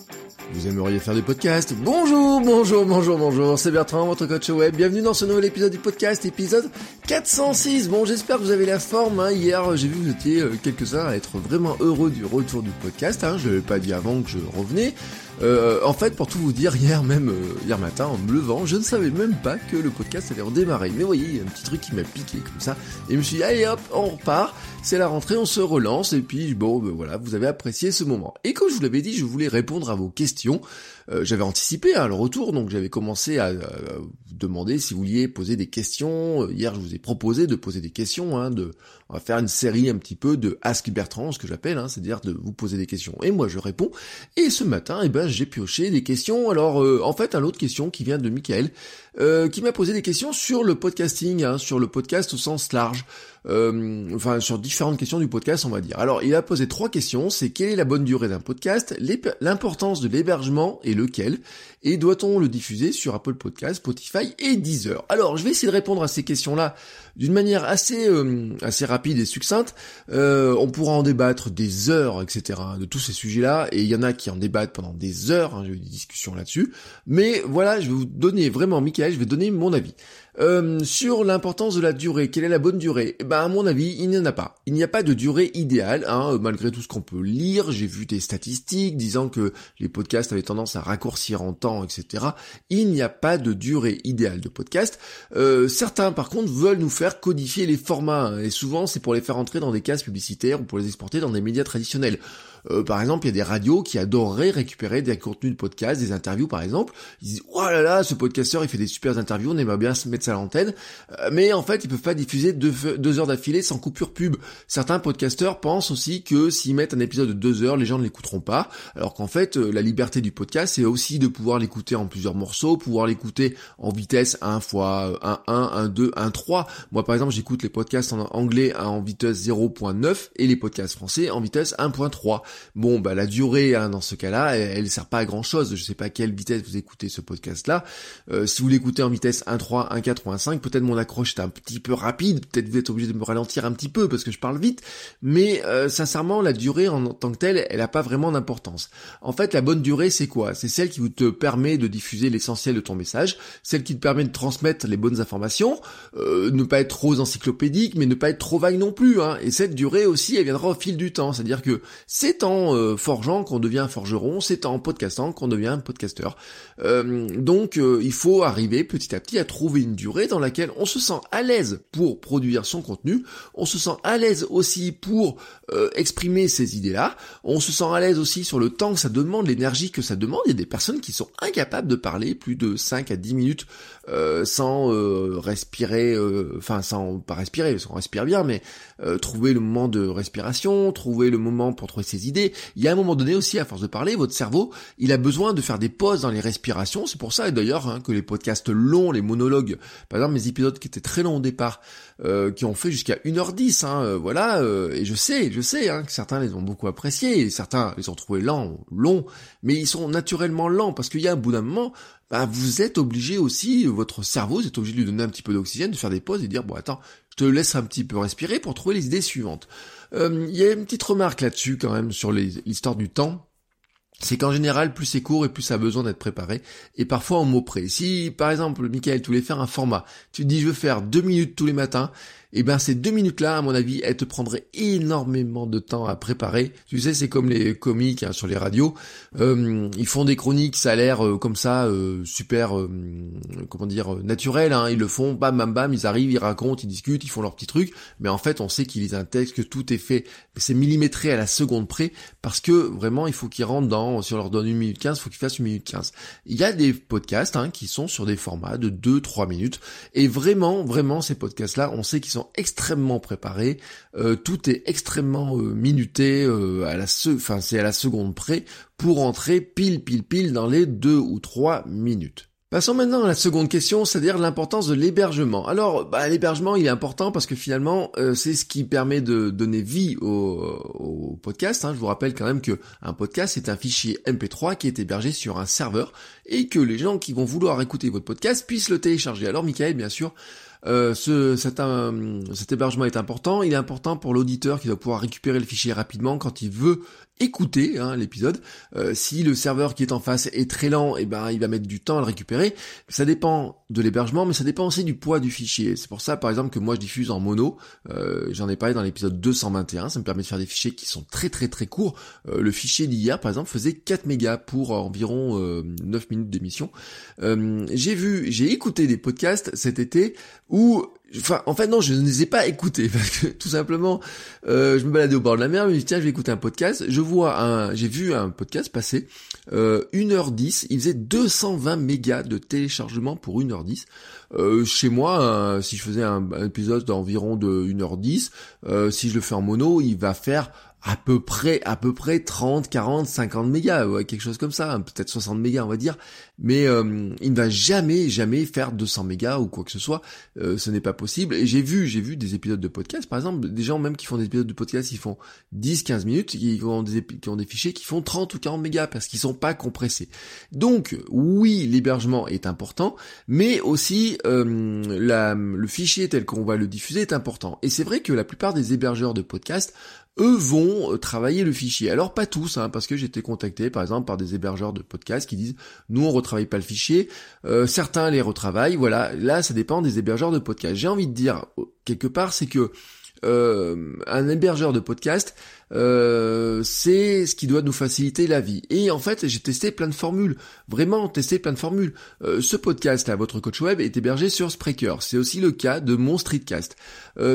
podcast. Vous aimeriez faire des podcasts Bonjour, bonjour, bonjour, bonjour, c'est Bertrand, votre coach web. Bienvenue dans ce nouvel épisode du podcast, épisode 406. Bon, j'espère que vous avez la forme. Hein. Hier, j'ai vu que vous étiez euh, quelques-uns à être vraiment heureux du retour du podcast. Hein. Je l'avais pas dit avant que je revenais. Euh, en fait, pour tout vous dire, hier même, euh, hier matin, en me levant, je ne savais même pas que le podcast allait redémarrer. Mais voyez, il y a un petit truc qui m'a piqué comme ça. Et je me suis dit, allez hop, on repart. C'est la rentrée, on se relance. Et puis, bon, ben voilà, vous avez apprécié ce moment. Et comme je vous l'avais dit, je voulais répondre à vos questions. Euh, j'avais anticipé hein, le retour, donc j'avais commencé à, vous demander si vous vouliez poser des questions. Hier, je vous ai proposé de poser des questions. Hein, de, on va faire une série un petit peu de Ask Bertrand, ce que j'appelle, hein, c'est-à-dire de vous poser des questions. Et moi, je réponds. Et ce matin, eh ben, j'ai pioché des questions. Alors, euh, en fait, un autre question qui vient de Michael, euh, qui m'a posé des questions sur le podcasting, hein, sur le podcast au sens large. Euh, enfin, sur différentes questions du podcast, on va dire. Alors, il a posé trois questions. C'est quelle est la bonne durée d'un podcast, l'importance de l'hébergement et et doit-on le diffuser sur Apple Podcast, Spotify et Deezer? Alors, je vais essayer de répondre à ces questions-là d'une manière assez assez rapide et succincte. on pourra en débattre des heures, etc. de tous ces sujets-là, et il y en a qui en débattent pendant des heures. Hein, J'ai eu des discussions là-dessus, mais voilà, je vais vous donner vraiment, Michael, je vais donner mon avis. Euh, sur l'importance de la durée, quelle est la bonne durée? Eh ben à mon avis, il n'y en a pas. Il n'y a pas de durée idéale, hein, malgré tout ce qu'on peut lire. J'ai vu des statistiques disant que les podcasts avaient tendance à raccourcir en temps, etc. Il n'y a pas de durée idéale de podcast. Euh, certains, par contre, veulent nous faire codifier les formats, hein, et souvent c'est pour les faire entrer dans des cases publicitaires ou pour les exporter dans des médias traditionnels. Euh, par exemple, il y a des radios qui adoreraient récupérer des contenus de podcast, des interviews par exemple. Ils disent oh là là, ce podcasteur il fait des super interviews, on aimerait bien se mettre ça à l'antenne, euh, mais en fait ils peuvent pas diffuser deux, heures d'affilée sans coupure pub. Certains podcasteurs pensent aussi que s'ils mettent un épisode de deux heures, les gens ne l'écouteront pas, alors qu'en fait euh, la liberté du podcast c'est aussi de pouvoir l'écouter en plusieurs morceaux, pouvoir l'écouter en vitesse 1 fois 1, 1, 1, 2, 1, 3. Moi par exemple j'écoute les podcasts en anglais en vitesse 0.9 et les podcasts français en vitesse 1.3. Bon, bah la durée hein, dans ce cas-là, elle, sert pas à grand chose. Je sais pas à quelle vitesse vous écoutez ce podcast-là. Euh, si vous l'écoutez en vitesse 1.3, 1.4 ou 1.5, peut-être mon accroche est un petit peu rapide. Peut-être vous êtes obligé de me ralentir un petit peu parce que je parle vite. Mais euh, sincèrement, la durée en tant que telle, elle n'a pas vraiment d'importance. En fait, la bonne durée, c'est quoi? C'est celle qui vous te permet de diffuser l'essentiel de ton message, celle qui te permet de transmettre les bonnes informations, euh, ne pas être trop encyclopédique, mais ne pas être trop vague non plus. Hein. Et cette durée aussi, elle viendra au fil du temps. C'est-à-dire que c'est en euh, forgeant qu'on devient forgeron, c'est en podcastant qu'on devient podcasteur. Euh, donc euh, il faut arriver petit à petit à trouver une durée dans laquelle on se sent à l'aise pour produire son contenu, on se sent à l'aise aussi pour exprimer ces idées-là, on se sent à l'aise aussi sur le temps que ça demande, l'énergie que ça demande. Il y a des personnes qui sont incapables de parler plus de 5 à 10 minutes sans respirer, enfin sans pas respirer, parce qu'on respire bien, mais trouver le moment de respiration, trouver le moment pour trouver ses idées il y a un moment donné aussi, à force de parler, votre cerveau, il a besoin de faire des pauses dans les respirations. C'est pour ça, d'ailleurs, hein, que les podcasts longs, les monologues, par exemple mes épisodes qui étaient très longs au départ, euh, qui ont fait jusqu'à 1h10, hein, euh, voilà, euh, et je sais, je sais hein, que certains les ont beaucoup appréciés, et certains les ont trouvés lents, longs, mais ils sont naturellement lents, parce qu'il y a un bout d'un moment, bah, vous êtes obligé aussi, votre cerveau, vous êtes obligé de lui donner un petit peu d'oxygène, de faire des pauses et dire, bon attends, laisse un petit peu respirer pour trouver les idées suivantes. Euh, il y a une petite remarque là-dessus quand même sur l'histoire du temps c'est qu'en général, plus c'est court et plus ça a besoin d'être préparé, et parfois en mots près. Si, par exemple, Michael, tu voulais faire un format, tu dis je veux faire deux minutes tous les matins, eh ben ces deux minutes-là, à mon avis, elles te prendraient énormément de temps à préparer. Tu sais, c'est comme les comiques hein, sur les radios. Euh, ils font des chroniques, ça a l'air euh, comme ça, euh, super, comment dire, naturel. Hein. Ils le font, bam, bam, bam, ils arrivent, ils racontent, ils discutent, ils font leur petit truc. Mais en fait, on sait qu'ils lisent un texte, que tout est fait. C'est millimétré à la seconde près, parce que vraiment, il faut qu'ils rentrent dans, si on leur donne une minute 15, il faut qu'ils fassent une minute 15. Il y a des podcasts hein, qui sont sur des formats de 2-3 minutes. Et vraiment, vraiment, ces podcasts-là, on sait qu'ils sont extrêmement préparés, euh, tout est extrêmement euh, minuté euh, à la enfin c'est à la seconde près pour entrer pile pile pile dans les deux ou trois minutes. Passons maintenant à la seconde question, c'est-à-dire l'importance de l'hébergement. Alors, bah, l'hébergement, il est important parce que finalement, c'est ce qui permet de donner vie au, podcast. Hein. Je vous rappelle quand même que un podcast, c'est un fichier MP3 qui est hébergé sur un serveur et que les gens qui vont vouloir écouter votre podcast puissent le télécharger. Alors, Michael, bien sûr, euh, ce, cet, cet hébergement est important. Il est important pour l'auditeur qui doit pouvoir récupérer le fichier rapidement quand il veut écouter hein, l'épisode. Euh, si le serveur qui est en face est très lent, et eh ben il va mettre du temps à le récupérer. Ça dépend de l'hébergement, mais ça dépend aussi du poids du fichier. C'est pour ça, par exemple, que moi je diffuse en mono. Euh, j'en ai parlé dans l'épisode 221. Ça me permet de faire des fichiers qui sont très très très courts. Euh, le fichier d'hier, par exemple, faisait 4 mégas pour environ 9 minutes d'émission. j'ai vu, j'ai écouté des podcasts cet été où Enfin, en fait, non, je ne les ai pas écoutés parce que tout simplement, euh, je me baladais au bord de la mer, je me dis tiens, je vais écouter un podcast. Je vois un, j'ai vu un podcast passer euh, 1h10, il faisait 220 mégas de téléchargement pour 1h10. Euh, chez moi, si je faisais un, un épisode d'environ de 1h10, euh, si je le fais en mono, il va faire à peu près, à peu près 30, 40, 50 mégas, ouais, quelque chose comme ça, hein, peut-être 60 mégas on va dire, mais euh, il ne va jamais, jamais faire 200 mégas ou quoi que ce soit, euh, ce n'est pas possible, et j'ai vu, j'ai vu des épisodes de podcast, par exemple, des gens même qui font des épisodes de podcast, ils font 10, 15 minutes, qui ont des, qui ont des fichiers qui font 30 ou 40 mégas, parce qu'ils sont pas compressés. Donc, oui, l'hébergement est important, mais aussi, euh, la, le fichier tel qu'on va le diffuser est important, et c'est vrai que la plupart des hébergeurs de podcast eux vont euh, travailler le fichier. Alors pas tous, hein, parce que j'ai été contacté par exemple par des hébergeurs de podcasts qui disent nous on retravaille pas le fichier, euh, certains les retravaillent, voilà, là ça dépend des hébergeurs de podcasts. J'ai envie de dire quelque part c'est que euh, un hébergeur de podcast, euh, c'est ce qui doit nous faciliter la vie. Et en fait, j'ai testé plein de formules, vraiment testé plein de formules. Euh, ce podcast, à votre coach web, est hébergé sur Spreaker. C'est aussi le cas de mon streetcast.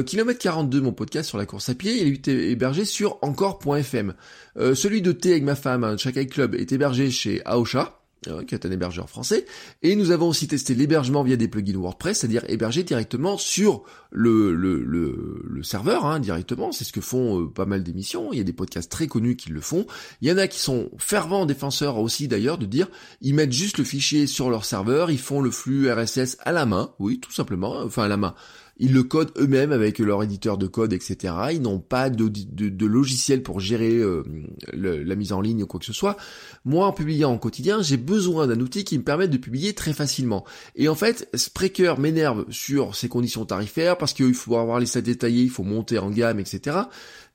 Kilomètre 42, mon podcast sur la course à pied, il est hébergé sur encore.fm. celui de T avec ma femme, un Chakai Club, est hébergé chez Aosha. Euh, qui est un hébergeur français. Et nous avons aussi testé l'hébergement via des plugins WordPress, c'est-à-dire héberger directement sur le, le, le, serveur, hein, directement. C'est ce que font euh, pas mal d'émissions. Il y a des podcasts très connus qui le font. Il y en a qui sont fervents défenseurs aussi d'ailleurs de dire, ils mettent juste le fichier sur leur serveur, ils font le flux RSS à la main, oui, tout simplement, enfin à la main ils le codent eux-mêmes avec leur éditeur de code, etc. Ils n'ont pas de, de, logiciel pour gérer euh, la mise en ligne ou quoi que ce soit. Moi, en publiant en quotidien, j'ai besoin d'un outil qui me permette de publier très facilement. Et en fait, Spreaker m'énerve sur ses conditions tarifaires parce qu'il faut avoir les stats détaillés, il faut monter en gamme, etc.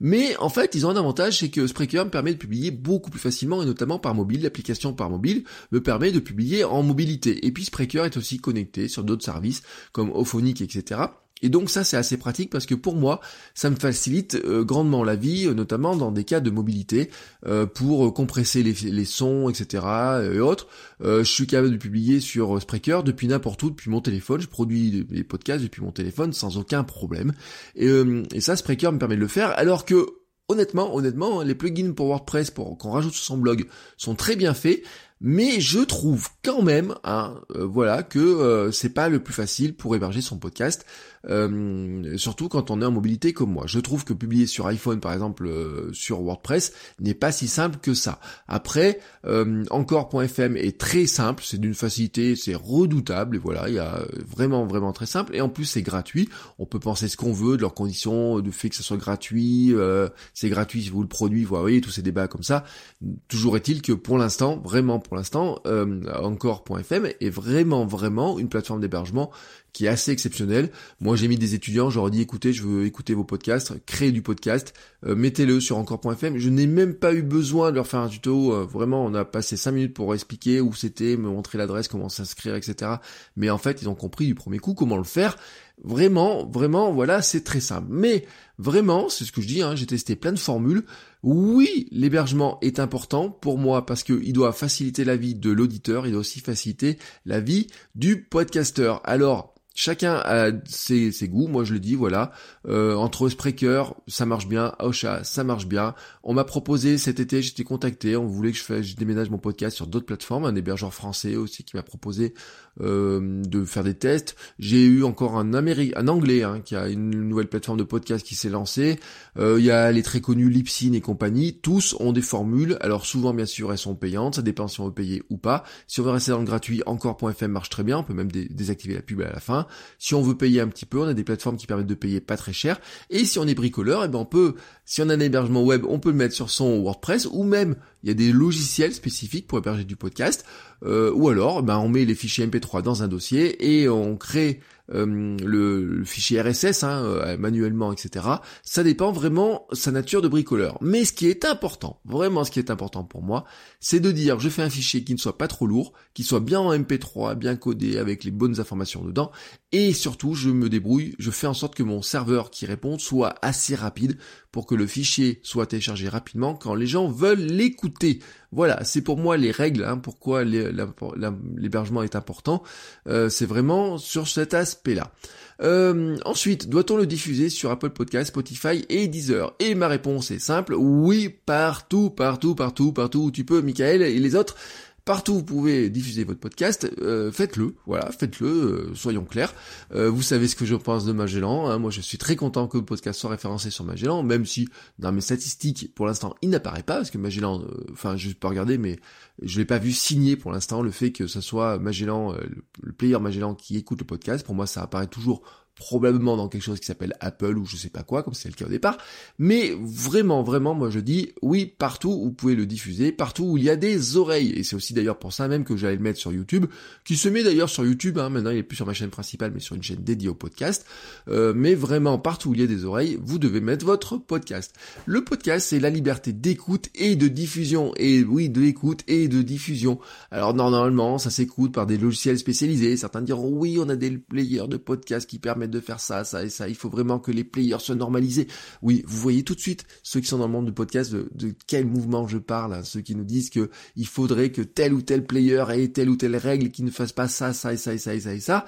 Mais en fait, ils ont un avantage, c'est que Spreaker me permet de publier beaucoup plus facilement et notamment par mobile. L'application par mobile me permet de publier en mobilité. Et puis Spreaker est aussi connecté sur d'autres services comme Ophonic, etc. Et donc ça c'est assez pratique parce que pour moi ça me facilite euh, grandement la vie, euh, notamment dans des cas de mobilité, euh, pour compresser les, sons, etc. et autres. je suis capable de publier sur Spreaker depuis n'importe où, depuis mon téléphone. Je produis des podcasts depuis mon téléphone sans aucun problème. Et, et ça Spreaker me permet de le faire alors que honnêtement, honnêtement, les plugins pour WordPress pour qu'on rajoute sur son blog sont très bien faits, mais je trouve quand même, hein, voilà, que c'est pas le plus facile pour héberger son podcast. Euh, surtout quand on est en mobilité comme moi. Je trouve que publier sur iPhone par exemple euh, sur WordPress n'est pas si simple que ça. Après, euh, encore.fm est très simple, c'est d'une facilité, c'est redoutable et voilà, il y a vraiment vraiment très simple et en plus c'est gratuit. On peut penser ce qu'on veut de leurs conditions, du fait que ce soit gratuit, c'est gratuit si vous le produit, vous voyez tous ces débats comme ça. Toujours est-il que pour l'instant, vraiment pour l'instant, encore.fm est vraiment vraiment une plateforme d'hébergement qui est assez exceptionnel. Moi, j'ai mis des étudiants, j'aurais dit écoutez, je veux écouter vos podcasts, créer du podcast, euh, mettez-le sur encore.fm. Je n'ai même pas eu besoin de leur faire un tuto. Euh, vraiment, on a passé 5 minutes pour expliquer où c'était, me montrer l'adresse, comment s'inscrire, etc. Mais en fait, ils ont compris du premier coup comment le faire. Vraiment, vraiment, voilà, c'est très simple. Mais vraiment, c'est ce que je dis, hein, j'ai testé plein de formules. Oui, l'hébergement est important pour moi parce qu'il doit faciliter la vie de l'auditeur, il doit aussi faciliter la vie du podcasteur. Alors, Chacun a ses, goûts, moi je le dis, voilà. Euh, entre Spreaker, ça marche bien, Osha, ça marche bien. On m'a proposé cet été, j'étais contacté, on voulait que je, je déménage mon podcast sur d'autres plateformes, un hébergeur français aussi qui m'a proposé euh, de faire des tests. J'ai eu encore un Amérique, un anglais hein, qui a une nouvelle plateforme de podcast qui s'est lancée. Euh, il y a les très connus Lipsyn et compagnie. Tous ont des formules. Alors souvent bien sûr elles sont payantes, ça dépend si on veut payer ou pas. Si on veut rester dans le gratuit, encore.fm marche très bien. On peut même désactiver la pub à la fin. Si on veut payer un petit peu, on a des plateformes qui permettent de payer pas très cher. Et si on est bricoleur, eh ben on peut, si on a un hébergement web, on peut le mettre sur son WordPress ou même il y a des logiciels spécifiques pour héberger du podcast. Euh, ou alors, ben, on met les fichiers MP3 dans un dossier et on crée le, fichier RSS hein, manuellement, etc. Ça dépend vraiment sa nature de bricoleur. Mais ce qui est important, vraiment ce qui est important pour moi, c'est de dire je fais un fichier qui ne soit pas trop lourd, qui soit bien en MP3, bien codé avec les bonnes informations dedans, et surtout je me débrouille, je fais en sorte que mon serveur qui répond soit assez rapide pour que le fichier soit téléchargé rapidement quand les gens veulent l'écouter. Voilà, c'est pour moi les règles, hein, pourquoi l'hébergement est important. Euh, c'est vraiment sur cet aspect-là. Euh, ensuite, doit-on le diffuser sur Apple Podcast, Spotify et Deezer? Et ma réponse est simple, oui, partout, partout, partout, partout où tu peux, Michael et les autres. Partout où vous pouvez diffuser votre podcast, euh, faites-le, voilà, faites-le, euh, soyons clairs. Euh, vous savez ce que je pense de Magellan, hein. moi je suis très content que le podcast soit référencé sur Magellan, même si dans mes statistiques, pour l'instant, il n'apparaît pas, parce que Magellan, enfin je peux regarder, mais je l'ai pas vu signer pour l'instant le fait que ce soit Magellan, le player Magellan qui écoute le podcast, pour moi ça apparaît toujours probablement dans quelque chose qui s'appelle Apple ou je sais pas quoi, comme c'est le cas au départ. Mais vraiment, vraiment, moi je dis oui, partout où vous pouvez le diffuser, partout où il y a des oreilles. Et c'est aussi d'ailleurs pour ça même que j'allais le mettre sur YouTube, qui se met d'ailleurs sur YouTube, hein, maintenant il est plus sur ma chaîne principale, mais sur une chaîne dédiée au podcast. Euh, mais vraiment, partout où il y a des oreilles, vous devez mettre votre podcast. Le podcast, c'est la liberté d'écoute et de diffusion. Et oui, de l'écoute et de diffusion. Alors normalement, ça s'écoute par des logiciels spécialisés. Certains diront oui, on a des players de podcast qui permettent de faire ça, ça et ça. Il faut vraiment que les players soient normalisés. Oui, vous voyez tout de suite ceux qui sont dans le monde du podcast de, quel mouvement je parle. Hein. ceux qui nous disent que il faudrait que tel ou tel player ait telle ou telle règle qui ne fasse pas ça, ça et ça et ça et ça.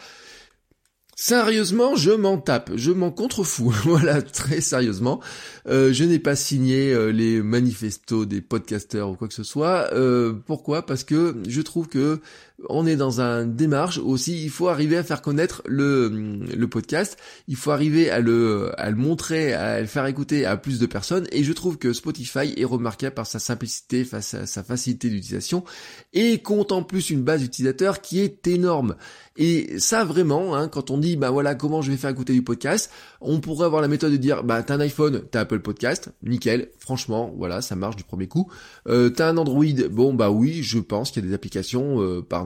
Sérieusement, je m'en tape, je m'en contrefous. voilà, très sérieusement. Euh, je n'ai pas signé euh, les manifestos des podcasters ou quoi que ce soit. Euh, pourquoi? Parce que je trouve que on est dans un démarche aussi, il faut arriver à faire connaître le, le podcast, il faut arriver à le, à le montrer, à le faire écouter à plus de personnes, et je trouve que Spotify est remarquable par sa simplicité, face à sa facilité d'utilisation, et compte en plus une base d'utilisateurs qui est énorme. Et ça vraiment, hein, quand on dit bah voilà comment je vais faire écouter du podcast, on pourrait avoir la méthode de dire bah t'as un iPhone, t'as Apple Podcast, nickel, franchement, voilà, ça marche du premier coup. Euh, t'as un Android, bon bah oui, je pense qu'il y a des applications euh, par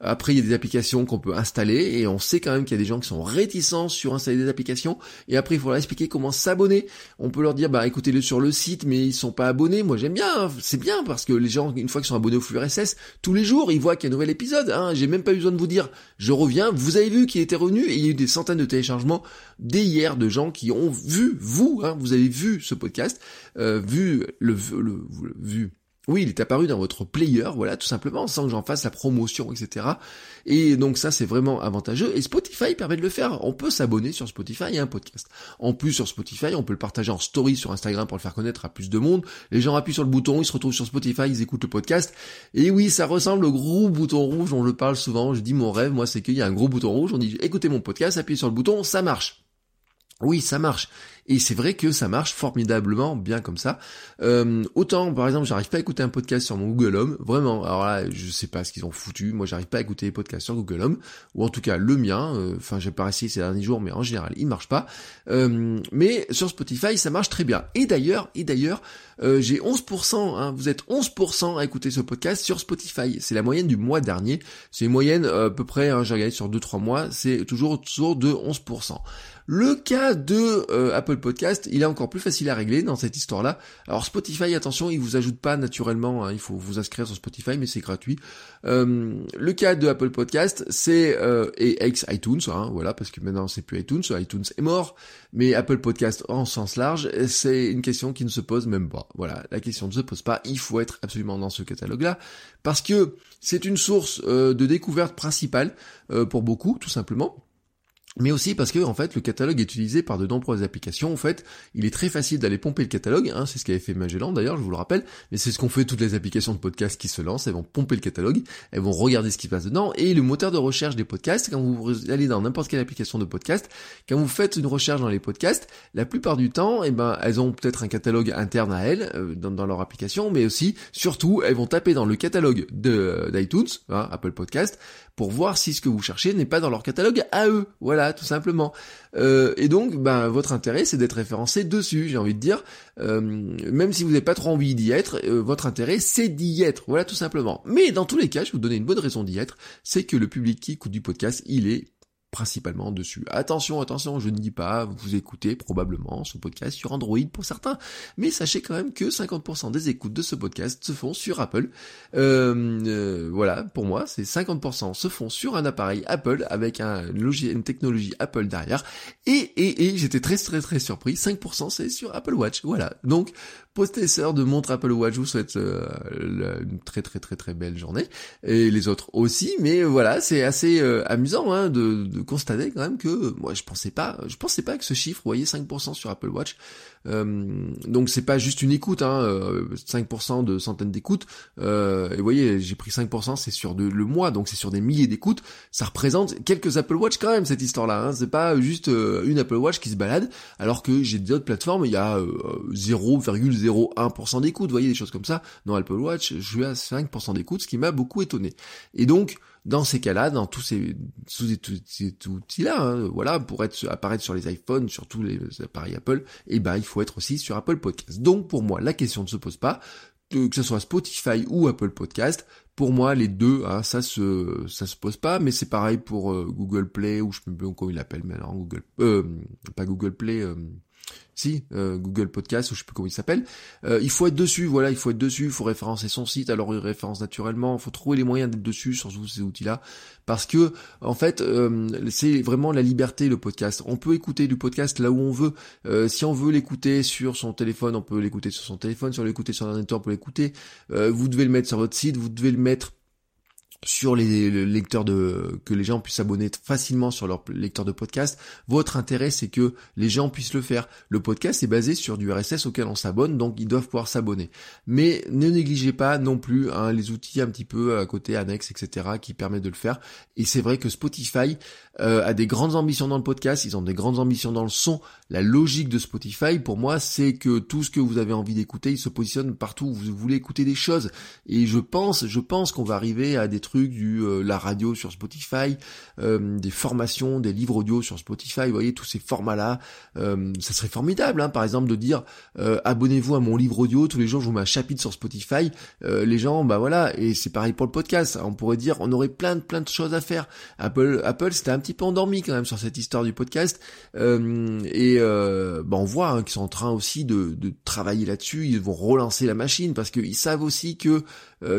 Après, il y a des applications qu'on peut installer et on sait quand même qu'il y a des gens qui sont réticents sur installer des applications. Et après, il faut leur expliquer comment s'abonner. On peut leur dire, bah écoutez-le sur le site, mais ils sont pas abonnés. Moi, j'aime bien. C'est bien parce que les gens, une fois qu'ils sont abonnés au flux RSS, tous les jours, ils voient qu'il y a un nouvel épisode. Hein. J'ai même pas eu besoin de vous dire, je reviens. Vous avez vu qu'il était revenu et il y a eu des centaines de téléchargements dès hier de gens qui ont vu vous. Hein, vous avez vu ce podcast, euh, vu le, le, le vu oui, il est apparu dans votre player, voilà, tout simplement, sans que j'en fasse la promotion, etc. Et donc ça, c'est vraiment avantageux. Et Spotify permet de le faire. On peut s'abonner sur Spotify et un podcast. En plus, sur Spotify, on peut le partager en story sur Instagram pour le faire connaître à plus de monde. Les gens appuient sur le bouton, ils se retrouvent sur Spotify, ils écoutent le podcast. Et oui, ça ressemble au gros bouton rouge, on le parle souvent. Je dis mon rêve, moi, c'est qu'il y a un gros bouton rouge, on dit écoutez mon podcast, appuyez sur le bouton, ça marche. Oui, ça marche. Et c'est vrai que ça marche formidablement bien comme ça. Euh, autant, par exemple, j'arrive pas à écouter un podcast sur mon Google Home, vraiment. Alors là, je sais pas ce qu'ils ont foutu. Moi, j'arrive pas à écouter les podcasts sur Google Home, ou en tout cas le mien. Euh, enfin, j'ai pas essayé ces derniers jours, mais en général, il marche pas. Euh, mais sur Spotify, ça marche très bien. Et d'ailleurs, et d'ailleurs, j'ai 11%. Hein, vous êtes 11% à écouter ce podcast sur Spotify. C'est la moyenne du mois dernier. C'est une moyenne à peu près. Hein, j'ai regardé sur 2-3 mois. C'est toujours autour de 11%. Le cas de euh, Podcast, il est encore plus facile à régler dans cette histoire-là. Alors Spotify, attention, il vous ajoute pas naturellement, hein, il faut vous inscrire sur Spotify, mais c'est gratuit. Euh, le cas de Apple Podcast, c'est euh, ex iTunes, hein, voilà, parce que maintenant c'est plus iTunes, iTunes est mort, mais Apple Podcast en sens large, c'est une question qui ne se pose même pas. Voilà, la question ne se pose pas. Il faut être absolument dans ce catalogue-là parce que c'est une source de découverte principale pour beaucoup, tout simplement mais aussi parce que en fait le catalogue est utilisé par de nombreuses applications. En fait, il est très facile d'aller pomper le catalogue. Hein, c'est ce qu'avait fait Magellan d'ailleurs, je vous le rappelle. Mais c'est ce qu'ont fait toutes les applications de podcast qui se lancent. Elles vont pomper le catalogue, elles vont regarder ce qui passe dedans. Et le moteur de recherche des podcasts, quand vous allez dans n'importe quelle application de podcast, quand vous faites une recherche dans les podcasts, la plupart du temps, eh ben elles ont peut-être un catalogue interne à elles euh, dans, leur application, mais aussi, surtout, elles vont taper dans le catalogue de d'iTunes, hein, Apple Podcast, pour voir si ce que vous cherchez n'est pas dans leur catalogue à eux. Voilà, tout simplement. Euh, et donc, ben, votre intérêt, c'est d'être référencé dessus, j'ai envie de dire. Euh, même si vous n'avez pas trop envie d'y être, euh, votre intérêt, c'est d'y être. Voilà, tout simplement. Mais dans tous les cas, je vais vous donner une bonne raison d'y être, c'est que le public qui écoute du podcast, il est principalement dessus. Attention, attention, je ne dis pas, vous écoutez probablement ce podcast sur Android pour certains, mais sachez quand même que 50% des écoutes de ce podcast se font sur Apple. Euh, euh, voilà, pour moi, c'est 50% se font sur un appareil Apple avec un une technologie Apple derrière. Et, et, et j'étais très très très surpris, 5% c'est sur Apple Watch. Voilà, donc possesseur de montre Apple Watch, je vous souhaite euh, une très très très très belle journée et les autres aussi. Mais voilà, c'est assez euh, amusant hein, de, de, constater quand même que moi je pensais pas, je pensais pas que ce chiffre, vous voyez, 5% sur Apple Watch. Euh, donc c'est pas juste une écoute, hein, 5% de centaines d'écoutes. et vous voyez, j'ai pris 5%, c'est sur de, le mois, donc c'est sur des milliers d'écoutes. Ça représente quelques Apple Watch quand même cette histoire-là. Hein. C'est pas juste une Apple Watch qui se balade, alors que j'ai d'autres plateformes, il y a 0,0 0,1% d'écoute, vous voyez, des choses comme ça. Dans Apple Watch, je suis à 5% d'écoute, ce qui m'a beaucoup étonné. Et donc, dans ces cas-là, dans tous ces, tous ces, outils-là, hein, voilà, pour apparaître sur les iPhones, sur tous les appareils Apple, eh ben, il faut être aussi sur Apple Podcast. Donc, pour moi, la question ne se pose pas que ce soit Spotify ou Apple Podcast, pour moi les deux, hein, ça se se pose pas, mais c'est pareil pour euh, Google Play ou je sais plus comment il appelle maintenant Google, euh, pas Google Play, euh, si euh, Google Podcast ou je sais plus comment il s'appelle, euh, il faut être dessus, voilà, il faut être dessus, il faut référencer son site, alors il référence naturellement, il faut trouver les moyens d'être dessus sur tous ces outils-là, parce que en fait, euh, c'est vraiment la liberté le podcast. On peut écouter du podcast là où on veut. si on veut l'écouter sur son téléphone, on peut l'écouter sur son téléphone. Si on veut l'écouter sur un ordinateur, on peut l'écouter. vous devez le mettre sur votre site, vous devez le mettre sur les, lecteurs de que les gens puissent s'abonner facilement sur leur lecteur de podcast. Votre intérêt c'est que les gens puissent le faire. Le podcast est basé sur du RSS auquel on s'abonne, donc ils doivent pouvoir s'abonner. Mais ne négligez pas non plus hein, les outils un petit peu à côté annexes, etc. qui permettent de le faire. Et c'est vrai que Spotify euh, a des grandes ambitions dans le podcast, ils ont des grandes ambitions dans le son. La logique de Spotify, pour moi, c'est que tout ce que vous avez envie d'écouter, il se positionne partout où vous voulez écouter des choses. Et je pense, je pense qu'on va arriver à des trucs du euh, la radio sur Spotify, euh, des formations, des livres audio sur Spotify, vous voyez tous ces formats-là, euh, ça serait formidable, hein, par exemple de dire abonnez-vous à mon livre audio, tous les jours je vous mets un chapitre sur Spotify, les gens, bah voilà, et c'est pareil pour le podcast, on pourrait dire on aurait plein de plein de choses à faire. Apple, Apple c'était un petit peu endormi quand même sur cette histoire du podcast, et bah on voit hein, qu'ils sont en train aussi de, de travailler là-dessus, ils vont relancer la machine parce qu'ils savent aussi que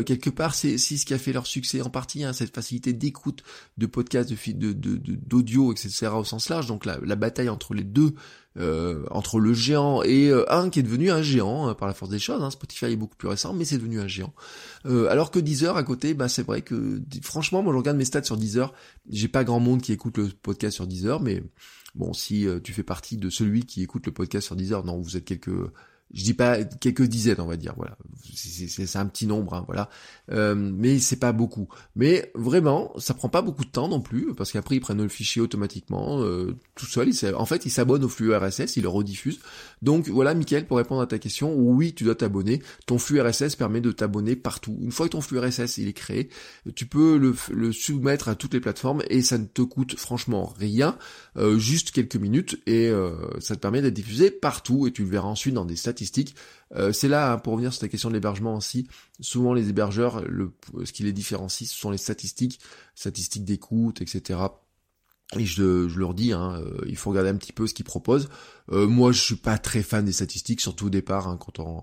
quelque part c'est ce qui a fait leur succès en partie, hein, cette facilité d'écoute de podcasts, de d'audio, de, etc. au sens large. Donc la, bataille entre les deux, euh, entre le géant et euh, un qui est devenu un géant hein, par la force des choses. Hein. Spotify est beaucoup plus récent, mais c'est devenu un géant. Euh, alors que Deezer à côté, bah c'est vrai que franchement, moi je regarde mes stats sur Deezer. J'ai pas grand monde qui écoute le podcast sur Deezer, mais bon, si tu fais partie de celui qui écoute le podcast sur Deezer, non, vous êtes quelques je dis pas quelques dizaines on va dire voilà. C'est un petit nombre hein, voilà. Euh, mais c'est pas beaucoup. Mais vraiment ça prend pas beaucoup de temps non plus parce qu'après ils prennent le fichier automatiquement euh, tout seul. En fait ils s'abonnent au flux RSS ils le rediffusent. Donc voilà Mickaël pour répondre à ta question oui tu dois t'abonner. Ton flux RSS permet de t'abonner partout. Une fois que ton flux RSS il est créé tu peux le, le soumettre à toutes les plateformes et ça ne te coûte franchement rien euh, juste quelques minutes et euh, ça te permet d'être diffusé partout et tu le verras ensuite dans des euh, c'est là, hein, pour revenir sur ta question de l'hébergement aussi, souvent les hébergeurs, ce qui les différencie, ce sont les statistiques, statistiques d'écoute, etc. Et je, je leur dis, hein, euh, il faut regarder un petit peu ce qu'ils proposent. Euh, moi, je suis pas très fan des statistiques, surtout au départ, hein, quand on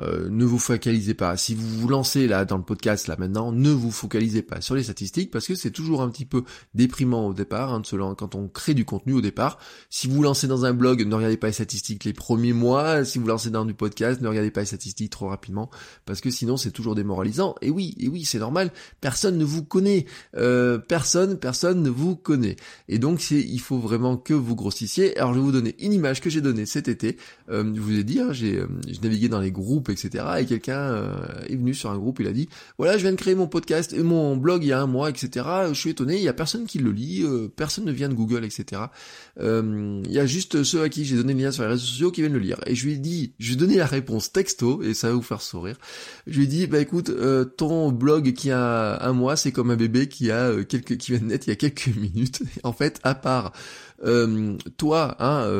euh, ne vous focalisez pas. Si vous vous lancez là dans le podcast là maintenant, ne vous focalisez pas sur les statistiques parce que c'est toujours un petit peu déprimant au départ hein, quand on crée du contenu au départ. Si vous vous lancez dans un blog, ne regardez pas les statistiques les premiers mois. Si vous vous lancez dans du podcast, ne regardez pas les statistiques trop rapidement parce que sinon c'est toujours démoralisant. Et oui, et oui, c'est normal. Personne ne vous connaît. Euh, personne, personne ne vous connaît. Et donc c'est, il faut vraiment que vous grossissiez. Alors je vais vous donner une image que j'ai donnée cet été. Euh, je vous ai dit, hein, j'ai, j'ai navigué dans les groupes etc. Et quelqu'un euh, est venu sur un groupe, il a dit, voilà, je viens de créer mon podcast et mon blog il y a un mois, etc. Je suis étonné, il y a personne qui le lit, euh, personne ne vient de Google, etc. Euh, il y a juste ceux à qui j'ai donné le lien sur les réseaux sociaux qui viennent le lire. Et je lui ai dit, je lui ai donné la réponse texto, et ça va vous faire sourire. Je lui ai dit, bah écoute, ton blog qui a un mois, c'est comme un bébé qui a quelques, qui vient de naître il y a quelques minutes. En fait, à part toi, hein,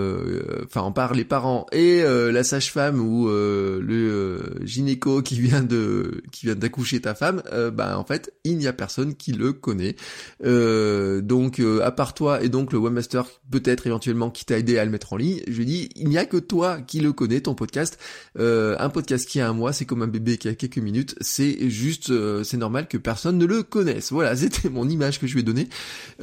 enfin en part les parents et la sage-femme ou le gynéco qui vient de qui vient d'accoucher ta femme, bah en fait il n'y a personne qui le connaît. donc à part toi et donc le webmaster peut-être éventuellement qui t'a aidé à le mettre en ligne, je dis il n'y a que toi qui le connais ton podcast. un podcast qui a un mois, c'est comme un bébé qui a quelques minutes, c'est juste c'est normal que personne ne le connaisse. Voilà, c'était mon image que je lui ai donnée.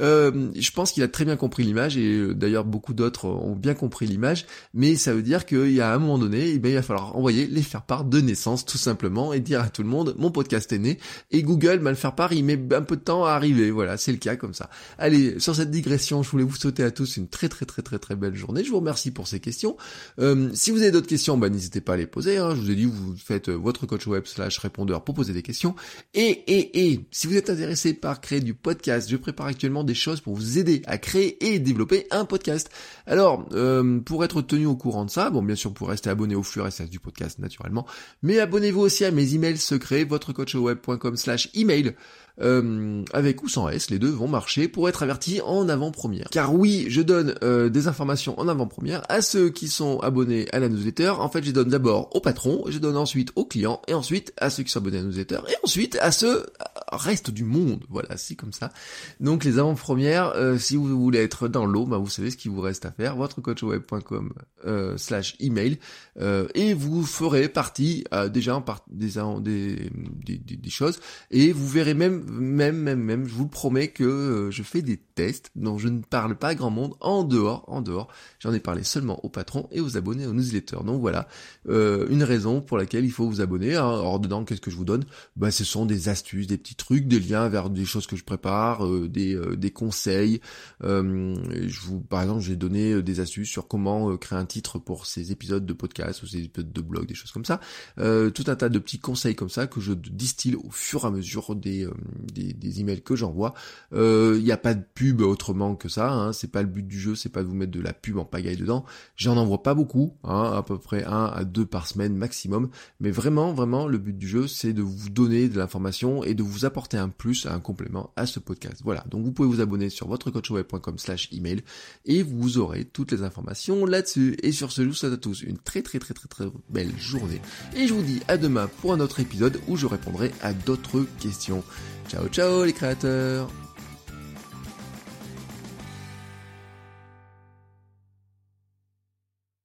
Euh, je pense qu'il a très bien compris l'image euh, d'ailleurs beaucoup d'autres ont bien compris l'image, mais ça veut dire qu'il y a un moment donné, eh ben, il va falloir envoyer les faire part de naissance tout simplement et dire à tout le monde mon podcast est né et Google mal faire part, il met un peu de temps à arriver. Voilà, c'est le cas comme ça. Allez, sur cette digression, je voulais vous souhaiter à tous une très très très très très belle journée. Je vous remercie pour ces questions. Euh, si vous avez d'autres questions, bah, n'hésitez pas à les poser. Hein. Je vous ai dit, vous faites votre coach web slash répondeur pour poser des questions. Et, et, et, si vous êtes intéressé par créer du podcast, je prépare actuellement des choses pour vous aider à créer et développer un podcast. Alors, euh, pour être tenu au courant de ça, bon, bien sûr, pour rester abonné au flux RSS du podcast, naturellement, mais abonnez-vous aussi à mes emails secrets, votrecoachweb.com slash email. Euh, avec ou sans S, les deux vont marcher pour être avertis en avant-première. Car oui, je donne euh, des informations en avant-première à ceux qui sont abonnés à la newsletter. En fait, je donne d'abord au patron, je donne ensuite aux clients, et ensuite à ceux qui sont abonnés à la newsletter, et ensuite à ceux reste du monde. Voilà, c'est comme ça. Donc les avant-premières, euh, si vous voulez être dans l'eau, bah, vous savez ce qu'il vous reste à faire, votrecoachweb.com euh, slash email, euh, et vous ferez partie déjà en part, des, des, des, des, choses, et vous verrez même, même, même, même, je vous le promets que je fais des tests dont je ne parle pas à grand monde en dehors, en dehors. J'en ai parlé seulement aux patrons et aux abonnés aux newsletters. Donc voilà, une raison pour laquelle il faut vous abonner. Hein. Alors dedans, qu'est-ce que je vous donne? Bah ce sont des astuces, des petits trucs, des liens vers des choses que je prépare, euh, des, euh, des conseils. Euh, je vous, par exemple, j'ai donné des astuces sur comment créer un titre pour ces épisodes de podcast ou ces épisodes de blog, des choses comme ça. tout un tas de petits conseils comme ça que je distille au fur et à mesure des, des, des emails que j'envoie. Il n'y a pas de pub autrement que ça. Hein, c'est pas le but du jeu, c'est pas de vous mettre de la pub en pagaille dedans. J'en envoie pas beaucoup, hein, à peu près un à deux par semaine maximum. Mais vraiment, vraiment, le but du jeu, c'est de vous donner de l'information et de vous apporter un plus, un complément à ce podcast. Voilà, donc vous pouvez vous abonner sur votrecoachweb.com slash email et vous aurez toutes les informations là-dessus. Et sur ce, je vous souhaite à tous une très très très très très belle journée. Et je vous dis à demain pour un autre épisode où je répondrai à d'autres questions. Ciao ciao les créateurs